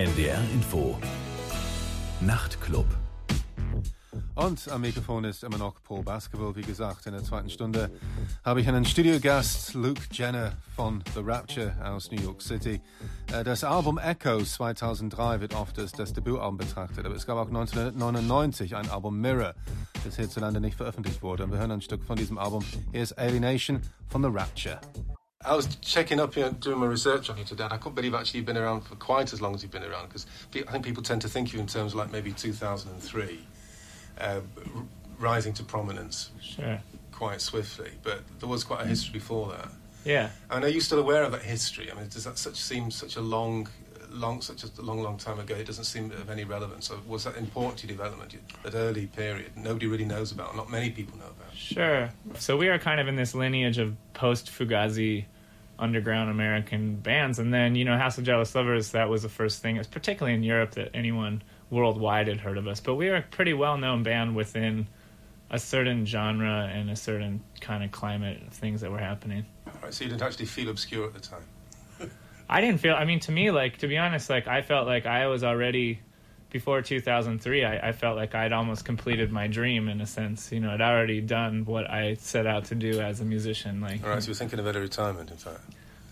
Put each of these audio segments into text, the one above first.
NDR Info. Nachtclub. Und am Mikrofon ist immer noch Paul Basketball. Wie gesagt, in der zweiten Stunde habe ich einen Studiogast, Luke Jenner von The Rapture aus New York City. Äh, das Album Echoes 2003 wird oft als das Debütalbum betrachtet, aber es gab auch 1999 ein Album Mirror, das hierzulande nicht veröffentlicht wurde. Und wir hören ein Stück von diesem Album. Hier ist Alienation von The Rapture. I was checking up here, doing my research on you today, and I couldn't believe actually you've been around for quite as long as you've been around, because I think people tend to think of you in terms of like maybe 2003, uh, rising to prominence Sure. quite swiftly, but there was quite a history before that. Yeah. And are you still aware of that history? I mean, does that such seem such a long, long, such a long, long time ago? It doesn't seem of any relevance. So was that important to your development, that early period? Nobody really knows about, not many people know about. Sure. So we are kind of in this lineage of post Fugazi underground American bands. And then, you know, House of Jealous Lovers, that was the first thing, it's particularly in Europe, that anyone worldwide had heard of us. But we were a pretty well known band within a certain genre and a certain kind of climate of things that were happening. Right, so you didn't actually feel obscure at the time. I didn't feel, I mean, to me, like, to be honest, like, I felt like I was already, before 2003, I, I felt like I'd almost completed my dream in a sense. You know, I'd already done what I set out to do as a musician. Like, All right, so you're thinking of early retirement, in fact.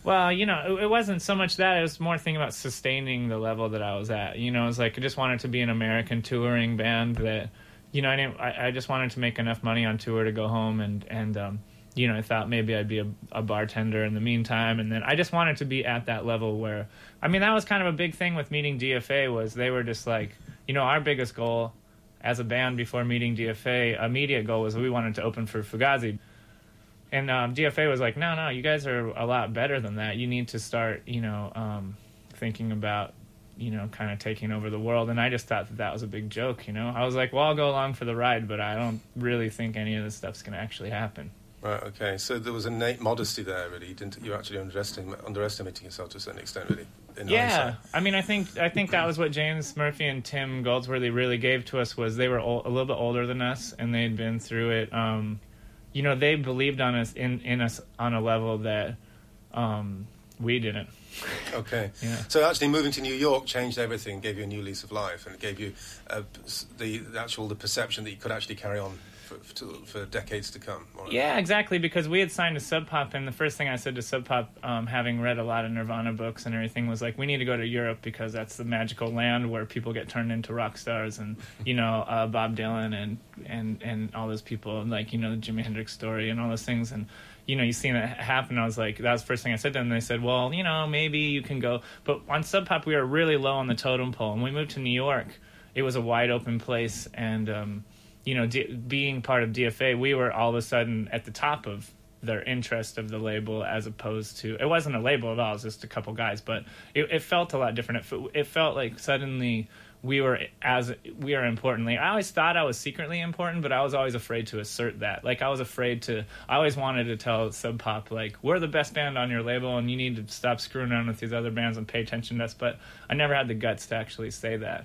Well, you know, it, it wasn't so much that. It was more thinking about sustaining the level that I was at. You know, it was like I just wanted to be an American touring band that, you know, I didn't. I, I just wanted to make enough money on tour to go home and and um, you know, I thought maybe I'd be a, a bartender in the meantime, and then I just wanted to be at that level where, I mean, that was kind of a big thing with meeting DFA was they were just like, you know, our biggest goal as a band before meeting DFA, immediate goal was we wanted to open for Fugazi. And um, DFA was like, no, no, you guys are a lot better than that. You need to start, you know, um, thinking about, you know, kind of taking over the world. And I just thought that that was a big joke, you know. I was like, well, I'll go along for the ride, but I don't really think any of this stuff's going to actually happen. Right, okay. So there was innate modesty there, really. You didn't, you're actually underestimating, underestimating yourself to a certain extent, really. in yeah hindsight. i mean i think i think that was what james murphy and tim goldsworthy really gave to us was they were a little bit older than us and they'd been through it um, you know they believed on us in, in us on a level that um, we didn't Okay. Yeah. So actually, moving to New York changed everything, gave you a new lease of life, and it gave you uh, the, the actual the perception that you could actually carry on for, for, for decades to come. Yeah, exactly. Because we had signed to Sub Pop, and the first thing I said to Sub Pop, um, having read a lot of Nirvana books and everything, was like, we need to go to Europe because that's the magical land where people get turned into rock stars, and you know, uh, Bob Dylan and and and all those people, like you know, the Jimi Hendrix story and all those things, and you know, you seen it happen. I was like, that was the first thing I said to them. And they said, well, you know, maybe you can go, but on Sub Pop, we were really low on the totem pole, and we moved to New York. It was a wide open place, and um, you know, D- being part of DFA, we were all of a sudden at the top of their interest of the label as opposed to it wasn't a label at all. It was just a couple guys, but it, it felt a lot different. It, it felt like suddenly we were as we are importantly. I always thought I was secretly important, but I was always afraid to assert that. Like I was afraid to. I always wanted to tell Sub Pop like we're the best band on your label, and you need to stop screwing around with these other bands and pay attention to us. But I never had the guts to actually say that.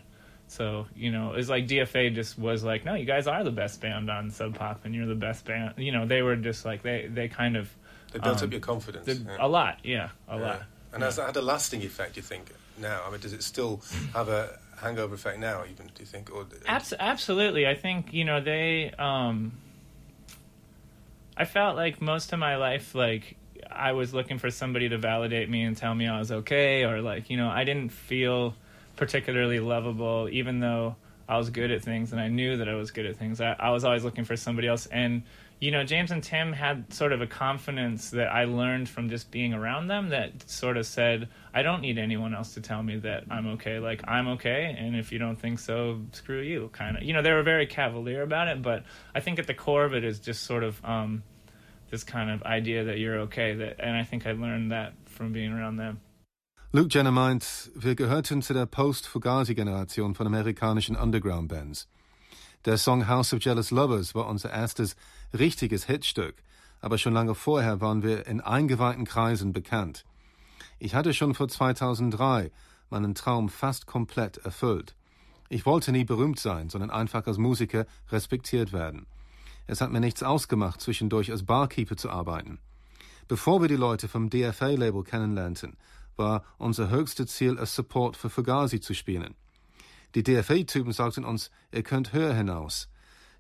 So you know, it's like DFA just was like, no, you guys are the best band on Sub Pop, and you're the best band. You know, they were just like they they kind of They built um, up your confidence. did yeah. a lot, yeah, a Yeah. lot. And has that had a lasting effect, you think, now? I mean, does it still have a hangover effect now, even, do you think? Or, Abs- absolutely. I think you know they. Um, I felt like most of my life, like I was looking for somebody to validate me and tell me I was okay, or like you know I didn't feel particularly lovable, even though I was good at things and I knew that I was good at things. I, I was always looking for somebody else, and you know James and Tim had sort of a confidence that I learned from just being around them that sort of said I don't need anyone else to tell me that I'm okay. Like I'm okay, and if you don't think so, screw you. Kind of, you know, they were very cavalier about it, but I think at the core of it is just sort of um, this kind of idea that you're okay. That, and I think I learned that from being around them. Luke Jenner meint, wir gehörten zu der Post-Fugazi-Generation von amerikanischen Underground-Bands. Der Song House of Jealous Lovers war unser erstes richtiges Hitstück, aber schon lange vorher waren wir in eingeweihten Kreisen bekannt. Ich hatte schon vor 2003 meinen Traum fast komplett erfüllt. Ich wollte nie berühmt sein, sondern einfach als Musiker respektiert werden. Es hat mir nichts ausgemacht, zwischendurch als Barkeeper zu arbeiten. Bevor wir die Leute vom DFA-Label kennenlernten, war unser höchstes Ziel, es Support für Fugazi zu spielen. Die DFA-Typen sagten uns, ihr könnt höher hinaus.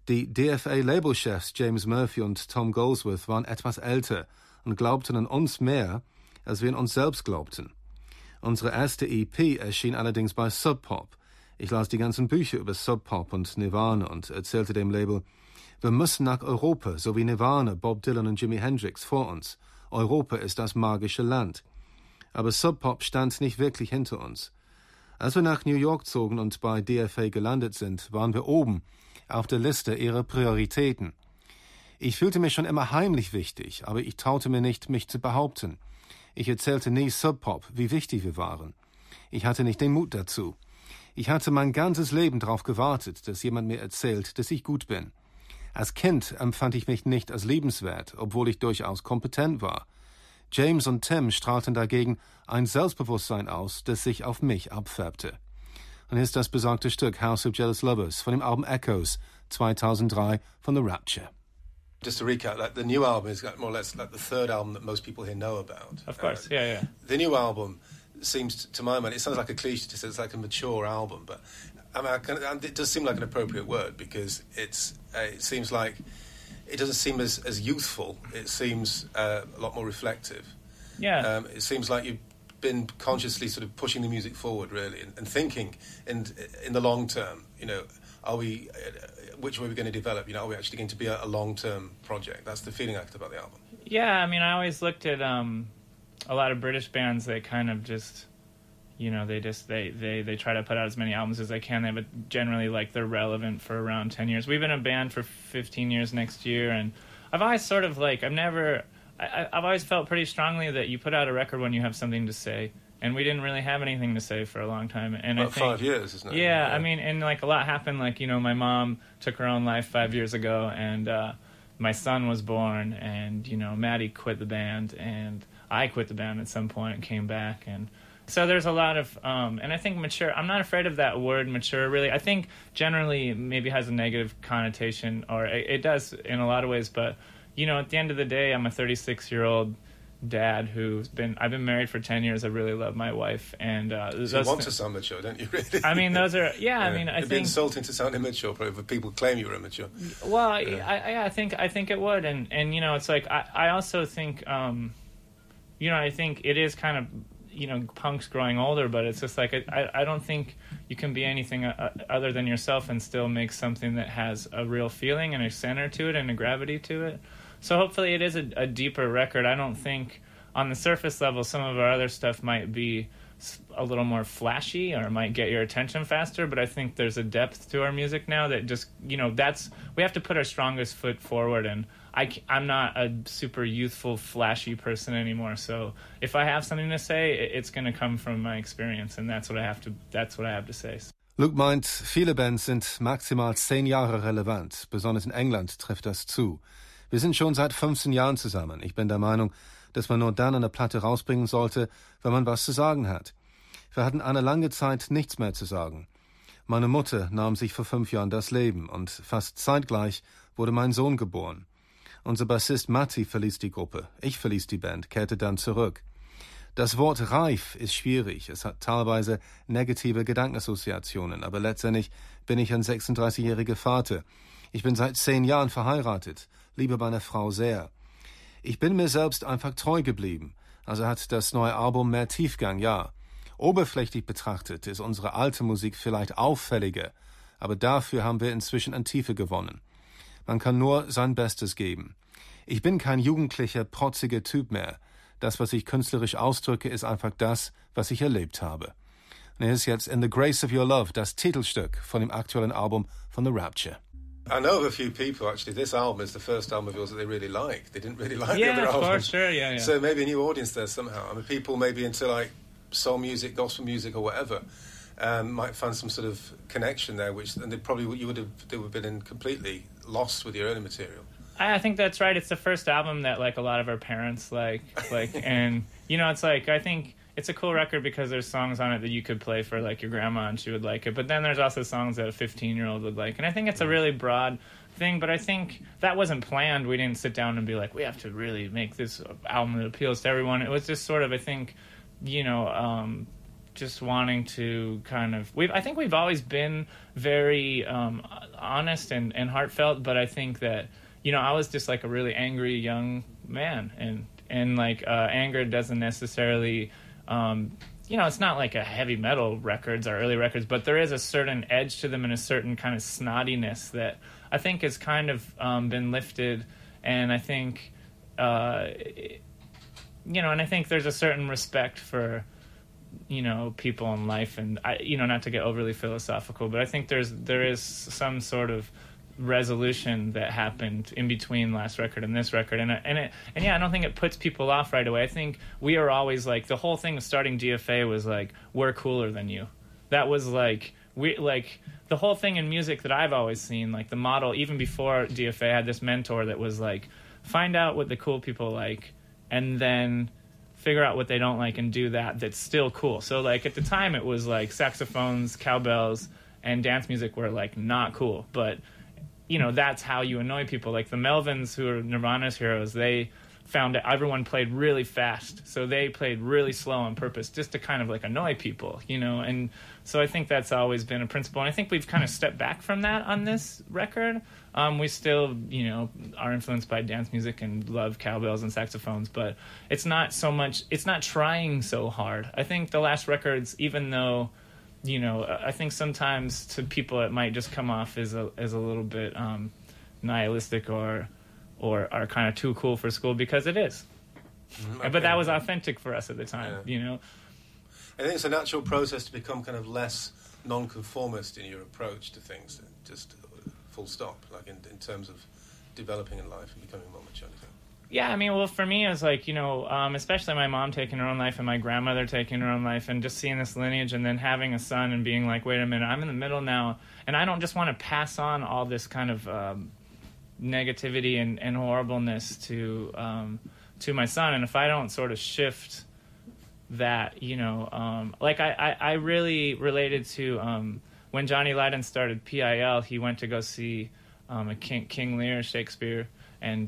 Die DFA-Labelchefs James Murphy und Tom Goldsworth waren etwas älter und glaubten an uns mehr, als wir an uns selbst glaubten. Unsere erste EP erschien allerdings bei Sub Pop. Ich las die ganzen Bücher über Sub Pop und Nirvana und erzählte dem Label, wir müssen nach Europa, so wie Nirvana, Bob Dylan und Jimi Hendrix vor uns. Europa ist das magische Land. Aber Sub Pop stand nicht wirklich hinter uns. Als wir nach New York zogen und bei DFA gelandet sind, waren wir oben auf der Liste ihrer Prioritäten. Ich fühlte mich schon immer heimlich wichtig, aber ich traute mir nicht, mich zu behaupten. Ich erzählte nie Sub Pop, wie wichtig wir waren. Ich hatte nicht den Mut dazu. Ich hatte mein ganzes Leben darauf gewartet, dass jemand mir erzählt, dass ich gut bin. Als Kind empfand ich mich nicht als liebenswert, obwohl ich durchaus kompetent war. James und Tim strahlten dagegen ein Selbstbewusstsein aus, das sich auf mich abfärbte. Und hier ist das besagte Stück House of Jealous Lovers von dem Album Echoes 2003 von The Rapture. Just to recap, like the new album is more or less like the third album that most people here know about. Of course, uh, yeah, yeah. The new album seems, to my mind, it sounds like a cliche to say it's like a mature album, but I mean, I can, it does seem like an appropriate word because it's uh, it seems like it doesn't seem as, as youthful. It seems uh, a lot more reflective. Yeah. Um, it seems like you've been consciously sort of pushing the music forward, really, and, and thinking in in the long term. You know, are we uh, which way are we going to develop? You know, are we actually going to be a, a long term project? That's the feeling I get about the album. Yeah, I mean, I always looked at um, a lot of British bands that kind of just you know they just they they they try to put out as many albums as they can. They but generally like they're relevant for around 10 years. We've been a band for 15 years next year and i've always sort of like i've never I, i've always felt pretty strongly that you put out a record when you have something to say and we didn't really have anything to say for a long time and About i think five years isn't it? Yeah, yeah, i mean and like a lot happened like you know my mom took her own life five years ago and uh my son was born and you know mattie quit the band and i quit the band at some point and came back and so there's a lot of, um, and I think mature. I'm not afraid of that word mature. Really, I think generally maybe has a negative connotation, or it, it does in a lot of ways. But you know, at the end of the day, I'm a 36 year old dad who's been I've been married for 10 years I really love my wife and uh so you want to sound mature don't you really I mean those are yeah, yeah. I mean I It'd think be insulting to sound immature probably if people claim you're immature well yeah. I, I think I think it would and and you know it's like I, I also think um you know I think it is kind of you know punks growing older but it's just like i, I don't think you can be anything uh, other than yourself and still make something that has a real feeling and a center to it and a gravity to it. So hopefully it is a, a deeper record. I don't think on the surface level some of our other stuff might be a little more flashy or might get your attention faster but i think there's a depth to our music now that just you know that's we have to put our strongest foot forward and I, I'm not a super youthful, flashy person anymore. So if I have something to say, it's going to come from my experience, and that's what I have to. That's what I have to say. Luke meint, viele Bands sind maximal zehn Jahre relevant. Besonders in England trifft das zu. Wir sind schon seit 15 Jahren zusammen. Ich bin der Meinung, dass man nur dann eine Platte rausbringen sollte, wenn man was zu sagen hat. Wir hatten eine lange Zeit nichts mehr zu sagen. Meine Mutter nahm sich vor fünf Jahren das Leben und fast zeitgleich wurde mein Sohn geboren. Unser Bassist Matti verließ die Gruppe. Ich verließ die Band, kehrte dann zurück. Das Wort reif ist schwierig. Es hat teilweise negative Gedankenassoziationen, aber letztendlich bin ich ein 36-jähriger Vater. Ich bin seit zehn Jahren verheiratet, liebe meine Frau sehr. Ich bin mir selbst einfach treu geblieben. Also hat das neue Album mehr Tiefgang, ja. Oberflächlich betrachtet ist unsere alte Musik vielleicht auffälliger, aber dafür haben wir inzwischen an Tiefe gewonnen. Man kann nur sein Bestes geben. Ich bin kein jugendlicher, protziger Typ mehr. Das, was ich künstlerisch ausdrücke, ist einfach das, was ich erlebt habe. Und er ist jetzt In the Grace of Your Love, das Titelstück von dem aktuellen Album von The Rapture. I know of a few people actually. This album is the first album of yours that they really like. They didn't really like yeah, the other of albums. course, sure, yeah, yeah. So maybe a new audience there somehow. I mean, people maybe into like soul music, gospel music, or whatever. Um, might find some sort of connection there, which and they probably you would have they would have been in completely lost with your early material. I think that's right. It's the first album that like a lot of our parents like, like, and you know, it's like I think it's a cool record because there's songs on it that you could play for like your grandma and she would like it. But then there's also songs that a 15 year old would like, and I think it's a really broad thing. But I think that wasn't planned. We didn't sit down and be like, we have to really make this album that appeals to everyone. It was just sort of, I think, you know, um, just wanting to kind of we I think we've always been very um, honest and, and heartfelt, but I think that you know I was just like a really angry young man, and and like uh, anger doesn't necessarily. Um, you know, it's not like a heavy metal records or early records, but there is a certain edge to them and a certain kind of snottiness that I think has kind of um, been lifted, and I think, uh, you know, and I think there's a certain respect for you know people in life. And I, you know not to get overly philosophical but i think there's there is some sort of resolution that happened in between last record and this record. And and it and yeah I don't think it puts people off right away. I think we are always like the whole thing of starting DFA was like we're cooler than you. That was like we like the whole thing in music that I've always seen like the model even before DFA had this mentor that was like find out what the cool people like and then figure out what they don't like and do that that's still cool. So like at the time it was like saxophones cowbells and dance music were like not cool. But you know that's how you annoy people. Like the melvins who are nirvana's heroes they found that everyone played really fast so they played really slow on purpose just to kind of like annoy people you know? And so i think that's always been a principle and i think we've kind of stepped back from that on this record. Um, we still you know are influenced by dance music and love cowbells and saxophones but it's not so much it's not trying so hard. I think the last records even though you know, I think sometimes to people it might just come off as a as a little bit um, nihilistic or or are kind of too cool for school because it is. Okay. But that was authentic for us at the time, yeah. you know. I think it's a natural process to become kind of less nonconformist in your approach to things, just full stop, like in, in terms of developing in life and becoming more mature. Yeah, I mean, well, for me, it's like you know, um, especially my mom taking her own life and my grandmother taking her own life, and just seeing this lineage, and then having a son and being like, wait a minute, I'm in the middle now, and I don't just want to pass on all this kind of um, negativity and, and horribleness to um, to my son, and if I don't sort of shift that, you know, um, like I, I, I, really related to um, when Johnny Lydon started PIL, he went to go see um, a King, King Lear Shakespeare, and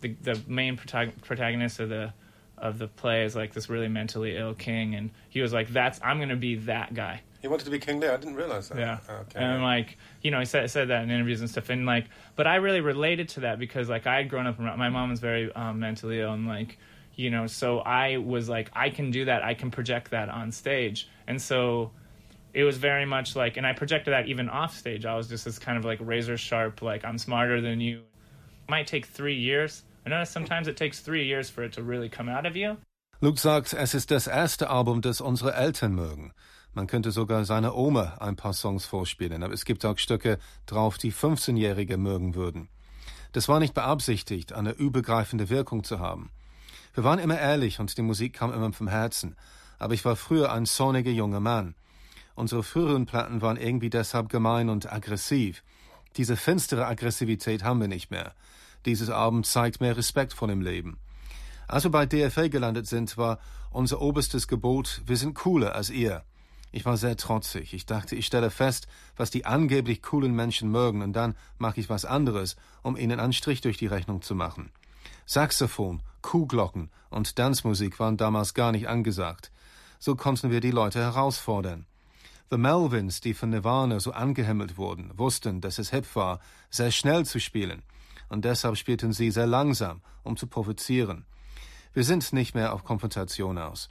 the the main protagonist of the of the play is like this really mentally ill king, and he was like, "That's I'm gonna be that guy." He wanted to be King Lear. I didn't realize that. Yeah. Okay. And like, you know, he said said that in interviews and stuff, and like, but I really related to that because like I had grown up. My mom was very um, mentally ill, and like, you know, so I was like, I can do that. I can project that on stage, and so it was very much like, and I projected that even off stage. I was just this kind of like razor sharp, like I'm smarter than you. It might take three years Luke sagt, es ist das erste Album, das unsere Eltern mögen. Man könnte sogar seiner Oma ein paar Songs vorspielen, aber es gibt auch Stücke drauf, die 15-Jährige mögen würden. Das war nicht beabsichtigt, eine übergreifende Wirkung zu haben. Wir waren immer ehrlich und die Musik kam immer vom Herzen. Aber ich war früher ein sonniger junger Mann. Unsere früheren Platten waren irgendwie deshalb gemein und aggressiv. Diese finstere Aggressivität haben wir nicht mehr. Dieses Album zeigt mehr Respekt vor dem Leben. Als wir bei DFA gelandet sind, war unser oberstes Gebot, wir sind cooler als ihr. Ich war sehr trotzig. Ich dachte, ich stelle fest, was die angeblich coolen Menschen mögen, und dann mache ich was anderes, um ihnen einen Strich durch die Rechnung zu machen. Saxophon, Kuhglocken und Tanzmusik waren damals gar nicht angesagt. So konnten wir die Leute herausfordern. The Melvins, die von Nirvana so angehimmelt wurden, wussten, dass es hip war, sehr schnell zu spielen und deshalb spielten sie sehr langsam, um zu provozieren. Wir sind nicht mehr auf Konfrontation aus.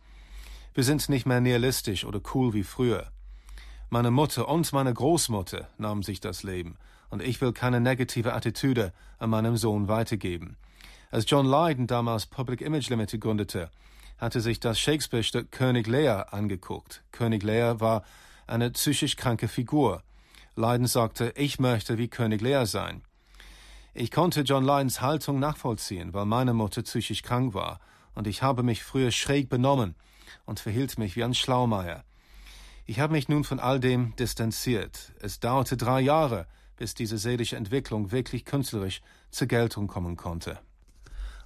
Wir sind nicht mehr nihilistisch oder cool wie früher. Meine Mutter und meine Großmutter nahmen sich das Leben, und ich will keine negative Attitüde an meinem Sohn weitergeben. Als John Lydon damals Public Image Limited gründete, hatte sich das Shakespeare-Stück König Lear angeguckt. König Lear war eine psychisch kranke Figur. Lydon sagte, ich möchte wie König Lear sein. Ich konnte John Lydons Haltung nachvollziehen, weil meine Mutter psychisch krank war, und ich habe mich früher schräg benommen und verhielt mich wie ein Schlaumeier. Ich habe mich nun von all dem distanziert. Es dauerte drei Jahre, bis diese seelische Entwicklung wirklich künstlerisch zur Geltung kommen konnte.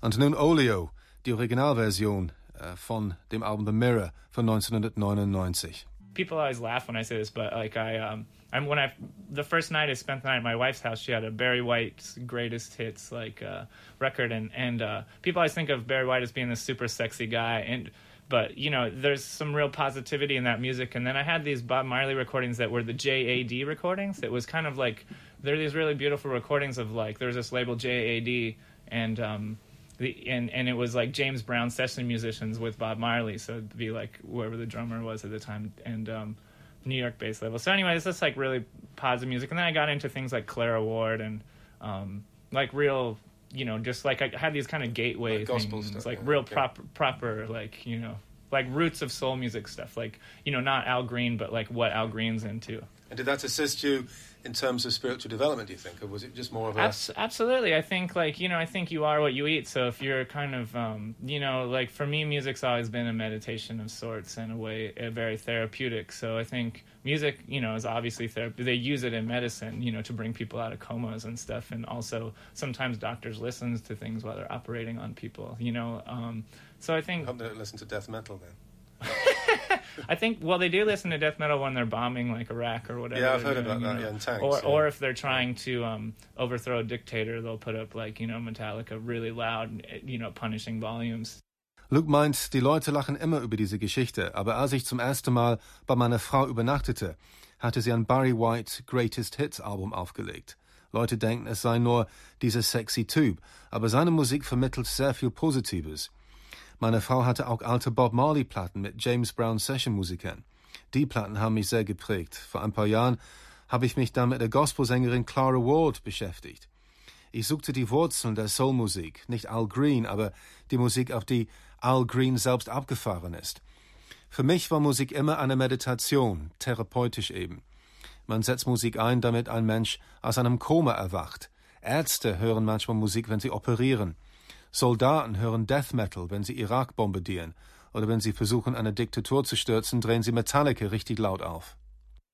Und nun Olio, die Originalversion äh, von dem Album The Mirror von 1999. People always laugh when I say this, but like I um I'm when I the first night I spent the night at my wife's house, she had a Barry White's greatest hits like uh, record, and and uh, people always think of Barry White as being this super sexy guy, and but you know, there's some real positivity in that music. And then I had these Bob Marley recordings that were the JAD recordings. It was kind of like there are these really beautiful recordings of like there's this label JAD and um, the and and it was like James Brown session musicians with Bob Marley, so it'd be like whoever the drummer was at the time, and um, New York based label. So anyway, it's just like really positive music, and then I got into things like Clara Ward and um, like real, you know, just like I had these kind of gateway Like gospel things, stuff, like yeah, real okay. proper proper like you know like roots of soul music stuff, like you know not Al Green, but like what Al Green's into. And did that assist you in terms of spiritual development, do you think? Or was it just more of a. Abs- absolutely. I think like you know, I think you are what you eat. So if you're kind of um, you know, like for me, music's always been a meditation of sorts and a way a very therapeutic. So I think music, you know, is obviously therapy. They use it in medicine, you know, to bring people out of comas and stuff. And also sometimes doctors listens to things while they're operating on people. You know, um, so I I think hope they don't listen to death metal then. I think well they do listen to death metal when they're bombing like Iraq or whatever. Yeah, I've they're heard about that, you yeah, in tanks, Or yeah. or if they're trying to um, overthrow a dictator, they'll put up like you know Metallica really loud, you know, punishing volumes. Luke meint, die Leute lachen immer über diese Geschichte, aber als ich zum ersten Mal bei meiner Frau übernachtete, hatte sie ein Barry White Greatest Hits Album aufgelegt. Leute denken, es sei nur dieser sexy Typ, aber seine Musik vermittelt sehr viel Positives. Meine Frau hatte auch alte Bob Marley Platten mit James Brown Session Musikern. Die Platten haben mich sehr geprägt. Vor ein paar Jahren habe ich mich dann mit der Gospelsängerin Clara Ward beschäftigt. Ich suchte die Wurzeln der Soulmusik, nicht Al Green, aber die Musik, auf die Al Green selbst abgefahren ist. Für mich war Musik immer eine Meditation, therapeutisch eben. Man setzt Musik ein, damit ein Mensch aus einem Koma erwacht. Ärzte hören manchmal Musik, wenn sie operieren. Soldaten hören Death Metal, wenn sie Irak bombardieren. Oder wenn sie versuchen, eine Diktatur zu stürzen, drehen sie Metallica richtig laut auf.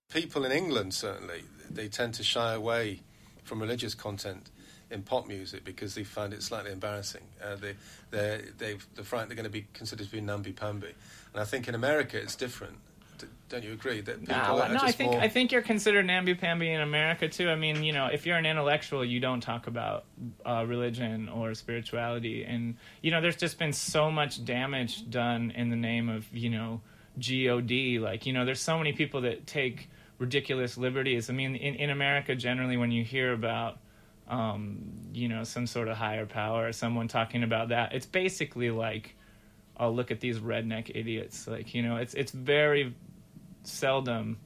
People in England, certainly, they tend to shy away from religious content in pop music because they find it slightly embarrassing. Uh, they, they're, they've, they're frightened they're going to be considered to be namby-pamby. And I think in America it's different. Don't you agree? That people No, no, I think more... I think you're considered namby-pamby in America too. I mean, you know, if you're an intellectual, you don't talk about uh, religion or spirituality, and you know, there's just been so much damage done in the name of you know God. Like, you know, there's so many people that take ridiculous liberties. I mean, in in America, generally, when you hear about um, you know some sort of higher power or someone talking about that, it's basically like, oh, look at these redneck idiots. Like, you know, it's it's very seldom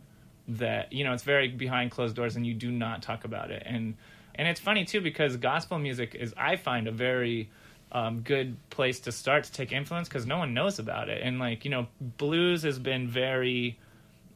that you know it's very behind closed doors and you do not talk about it. And and it's funny too because gospel music is i find a very um, good place to start to take influence because no one knows about it. And like you know blues has been very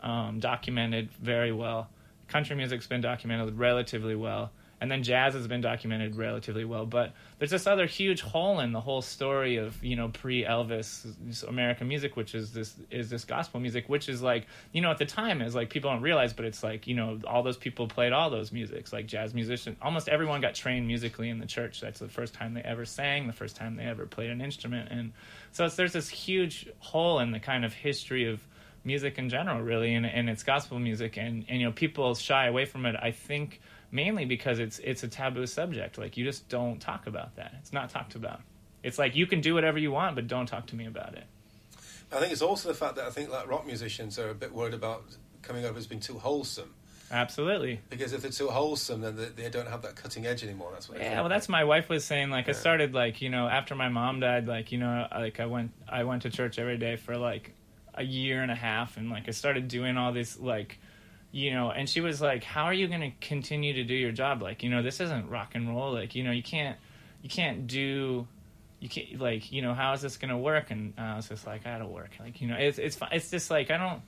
um, documented very well. Country music's been documented relatively well and then jazz has been documented relatively well. But there's this other huge hole in the whole story of you know pre-elvis american music which is this is this gospel music which is like you know at the time is like people don't realize but it's like you know all those people played all those musics like jazz musicians almost everyone got trained musically in the church. That's the first time they ever sang the first time they ever played an instrument. And so there's this huge hole in the kind of history of music in general really and, and it's gospel music. And, and you know people shy away from it. I think mainly because it's it's a taboo subject like you just don't talk about that it's not talked about it's like you can do whatever you want but don't talk to me about it I think it's also the fact that I think like rock musicians are a bit worried about coming over as being too wholesome. absolutely Because if they're too wholesome, then they, they don't have that cutting edge anymore. That's what. yeah well that's my wife was saying like i started like you know after my mom died like you know like i went i went to church every day for like a year and a half and like i started doing all this like you know and she was like how are you going to continue to do your job? Like you know this isn't rock and roll. Like you know you can't you can't do you can't like you know how is this going to work? And i was just like i don't work. Like you know it's it's it's just like i don't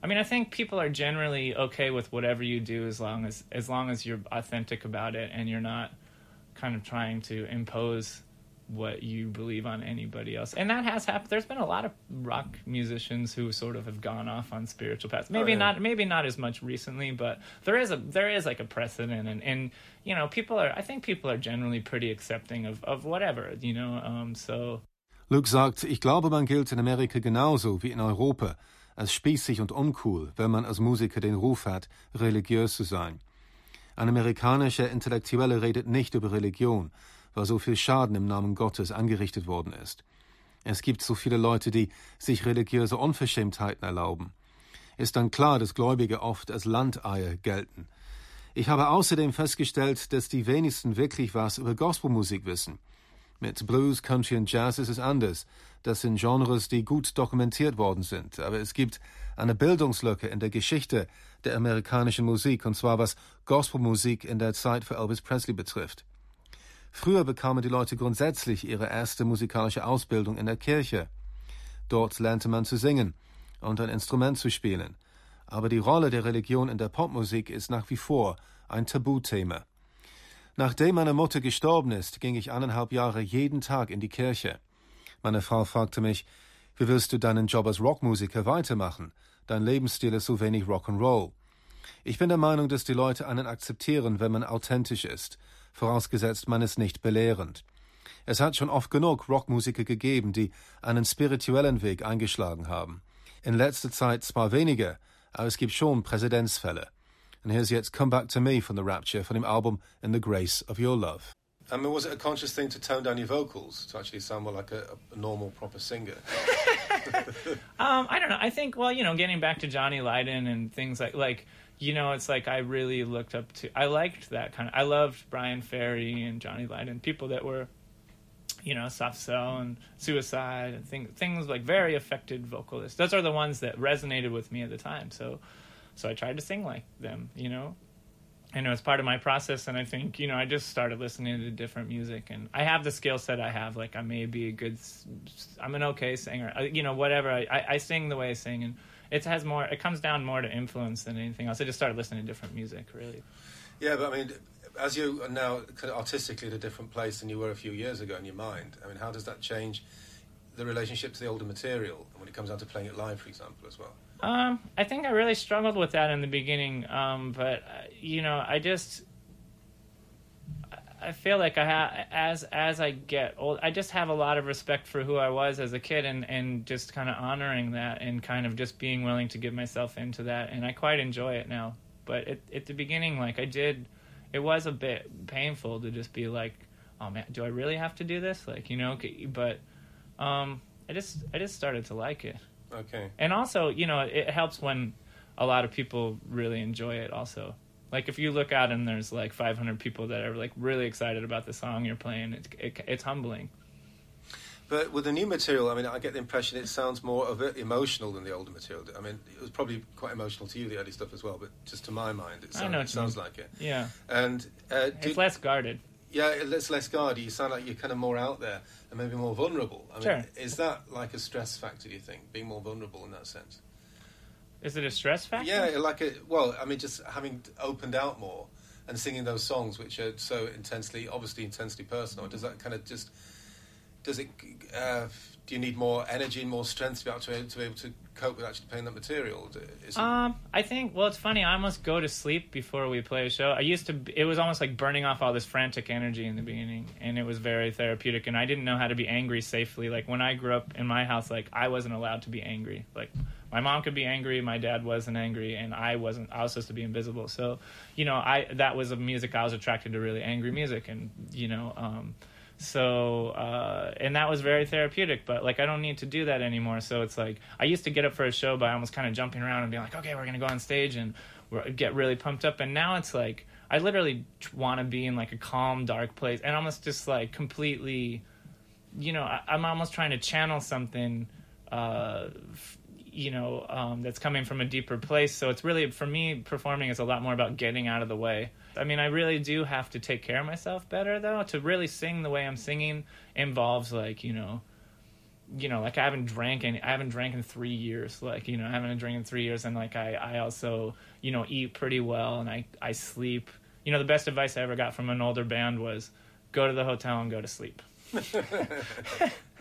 i mean i think people are generally okay with whatever you do as long as as long as you're authentic about it and you're not kind of trying to impose what you believe on anybody else. And that has happened. There's been a lot of rock musicians who sort of have gone off on spiritual paths. Maybe yeah. not maybe not as much recently, but there is a there is like a precedent and, and you know, people are I think people are generally pretty accepting of, of whatever, you know. Um so Luke sagt, ich glaube, man gilt in Amerika genauso wie in Europa als spießig und uncool, wenn man als Musiker den Ruf hat, religiös zu sein. Ein amerikanischer Intellektueller redet nicht über Religion, weil so viel Schaden im Namen Gottes angerichtet worden ist. Es gibt so viele Leute, die sich religiöse Unverschämtheiten erlauben. Ist dann klar, dass Gläubige oft als Landeier gelten. Ich habe außerdem festgestellt, dass die wenigsten wirklich was über Gospelmusik wissen. Mit Blues, Country und Jazz ist es anders. Das sind Genres, die gut dokumentiert worden sind. Aber es gibt eine Bildungslücke in der Geschichte der amerikanischen Musik, und zwar was Gospelmusik in der Zeit für Elvis Presley betrifft. Früher bekamen die Leute grundsätzlich ihre erste musikalische Ausbildung in der Kirche. Dort lernte man zu singen und ein Instrument zu spielen. Aber die Rolle der Religion in der Popmusik ist nach wie vor ein Tabuthema. Nachdem meine Mutter gestorben ist, ging ich eineinhalb Jahre jeden Tag in die Kirche. Meine Frau fragte mich, wie willst du deinen Job als Rockmusiker weitermachen? Dein Lebensstil ist so wenig Rock'n'Roll. Ich bin der Meinung, dass die Leute einen akzeptieren, wenn man authentisch ist vorausgesetzt man ist nicht belehrend. Es hat schon oft genug Rockmusiker gegeben, die einen spirituellen Weg eingeschlagen haben. In letzter Zeit zwar weniger, aber es gibt schon Präzedenzfälle. And here's jetzt Come Back to Me von The Rapture von dem Album In the Grace of Your Love. I mean, was it a conscious thing to tone down your vocals to actually sound more like a, a normal, proper singer? um, I don't know. I think, well, you know, getting back to Johnny Lydon and things like like you know, it's like I really looked up to. I liked that kind of. I loved Bryan Ferry and Johnny Lydon, people that were, you know, Soft Cell and Suicide and things things like very affected vocalists. Those are the ones that resonated with me at the time. So, so I tried to sing like them. You know, and it was part of my process. And I think you know, I just started listening to different music, and I have the skill set I have. Like I may be a good, I'm an okay singer. Uh, you know, whatever. I I, I sing the way I sing and it has more. It comes down more to influence than anything else. I just started listening to different music, really. Yeah, but I mean, as you are now kind of artistically at a different place than you were a few years ago in your mind, I mean, how does that change the relationship to the older material when it comes down to playing it live, for example, as well? Um, I think I really struggled with that in the beginning, um, but uh, you know, I just I feel like I have as as I get old, I just have a lot of respect for who I was as a kid, and and just kind of honoring that, and kind of just being willing to give myself into that, and I quite enjoy it now. But at, at the beginning, like I did, it was a bit painful to just be like, oh man, do I really have to do this? Like you know, but um, I just I just started to like it. Okay. And also, you know, it helps when a lot of people really enjoy it. Also, like if you look out and there's like 500 people that are like really excited about the song you're playing, it's it, it's humbling. But with the new material, I mean, I get the impression it sounds more of it emotional than the older material. I mean, it was probably quite emotional to you, the early stuff as well, but just to my mind, it, sound, it sounds like it. Yeah. And uh, it's less guarded. Yeah, it's less guarded. You sound like you're kind of more out there and maybe more vulnerable. I mean, sure. is that like a stress factor? Do you think being more vulnerable in that sense? Is it a stress factor? Yeah, like a well, I mean, just having opened out more and singing those songs, which are so intensely, obviously intensely personal. Does that kind of just does it? Uh, do you need more energy and more strength to be able to, to be able to cope with actually playing that material? Um, I think. Well, it's funny. I almost go to sleep before we play a show. I used to. It was almost like burning off all this frantic energy in the beginning, and it was very therapeutic. And I didn't know how to be angry safely. Like when I grew up in my house, like I wasn't allowed to be angry. Like my mom could be angry, my dad wasn't angry, and I wasn't. I was supposed to be invisible. So, you know, I that was a music I was attracted to really angry music, and you know, um, so uh, and that was very therapeutic. But like, I don't need to do that anymore. So it's like I used to get up for a show by almost kind of jumping around and being like, okay, we're gonna go on stage and get really pumped up. And now it's like I literally want to be in like a calm, dark place, and almost just like completely, you know, I, am almost trying to channel something. Uh, you know um, that's coming from a deeper place. So it's really for me performing is a lot more about getting out of the way. I mean i really do have to take care of myself better though. To really sing the way i'm singing involves like you know you know like i haven't drank any i haven't drank in three years. Like you know i haven't drank in three years. And like i i also you know eat pretty well and i i sleep. You know the best advice i ever got from an older band was go to the hotel and go to sleep.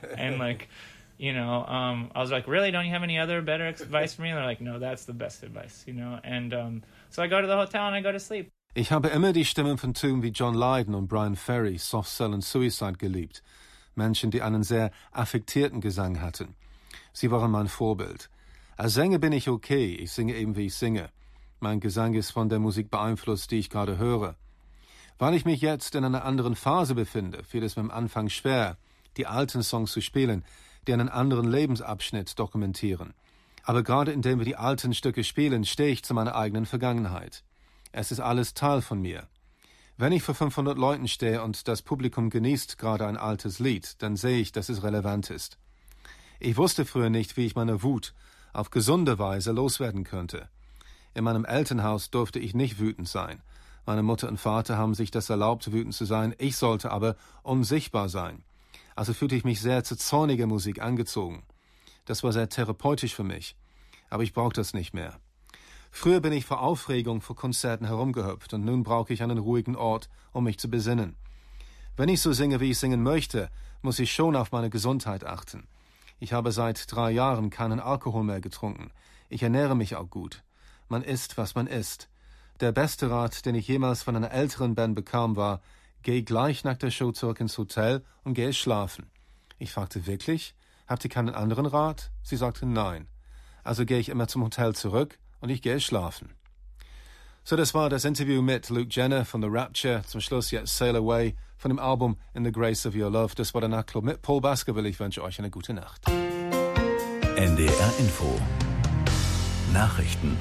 And like you know, um, I was like, really, don't you have any other better advice for me? And they're like, no, that's the best advice, you know. And um, so I go to the hotel and I go to sleep. Ich habe immer die Stimmen von Tomb wie John Lydon und Brian Ferry, Soft Cell und Suicide geliebt. Menschen, die einen sehr affektierten Gesang hatten. Sie waren mein Vorbild. Als Sänger bin ich okay, ich singe eben wie ich singe. Mein Gesang ist von der Musik beeinflusst, die ich gerade höre. Weil ich mich jetzt in einer anderen Phase befinde, fiel es mir am Anfang schwer, die alten Songs zu spielen, die einen anderen Lebensabschnitt dokumentieren. Aber gerade indem wir die alten Stücke spielen, stehe ich zu meiner eigenen Vergangenheit. Es ist alles Teil von mir. Wenn ich vor 500 Leuten stehe und das Publikum genießt gerade ein altes Lied, dann sehe ich, dass es relevant ist. Ich wusste früher nicht, wie ich meine Wut auf gesunde Weise loswerden könnte. In meinem Elternhaus durfte ich nicht wütend sein. Meine Mutter und Vater haben sich das erlaubt, wütend zu sein, ich sollte aber unsichtbar sein. Also fühlte ich mich sehr zu zorniger Musik angezogen. Das war sehr therapeutisch für mich. Aber ich brauche das nicht mehr. Früher bin ich vor Aufregung vor Konzerten herumgehüpft und nun brauche ich einen ruhigen Ort, um mich zu besinnen. Wenn ich so singe, wie ich singen möchte, muss ich schon auf meine Gesundheit achten. Ich habe seit drei Jahren keinen Alkohol mehr getrunken. Ich ernähre mich auch gut. Man isst, was man isst. Der beste Rat, den ich jemals von einer älteren Band bekam, war, geh gleich nach der Show zurück ins Hotel und geh schlafen. Ich fragte wirklich, habt ihr keinen anderen Rat? Sie sagte nein. Also gehe ich immer zum Hotel zurück und ich gehe schlafen. So, das war das Interview mit Luke Jenner von The Rapture. Zum Schluss jetzt Sail Away von dem Album In the Grace of Your Love. Das war der Nachtclub mit Paul Baskerville. Ich wünsche euch eine gute Nacht. NDR Info Nachrichten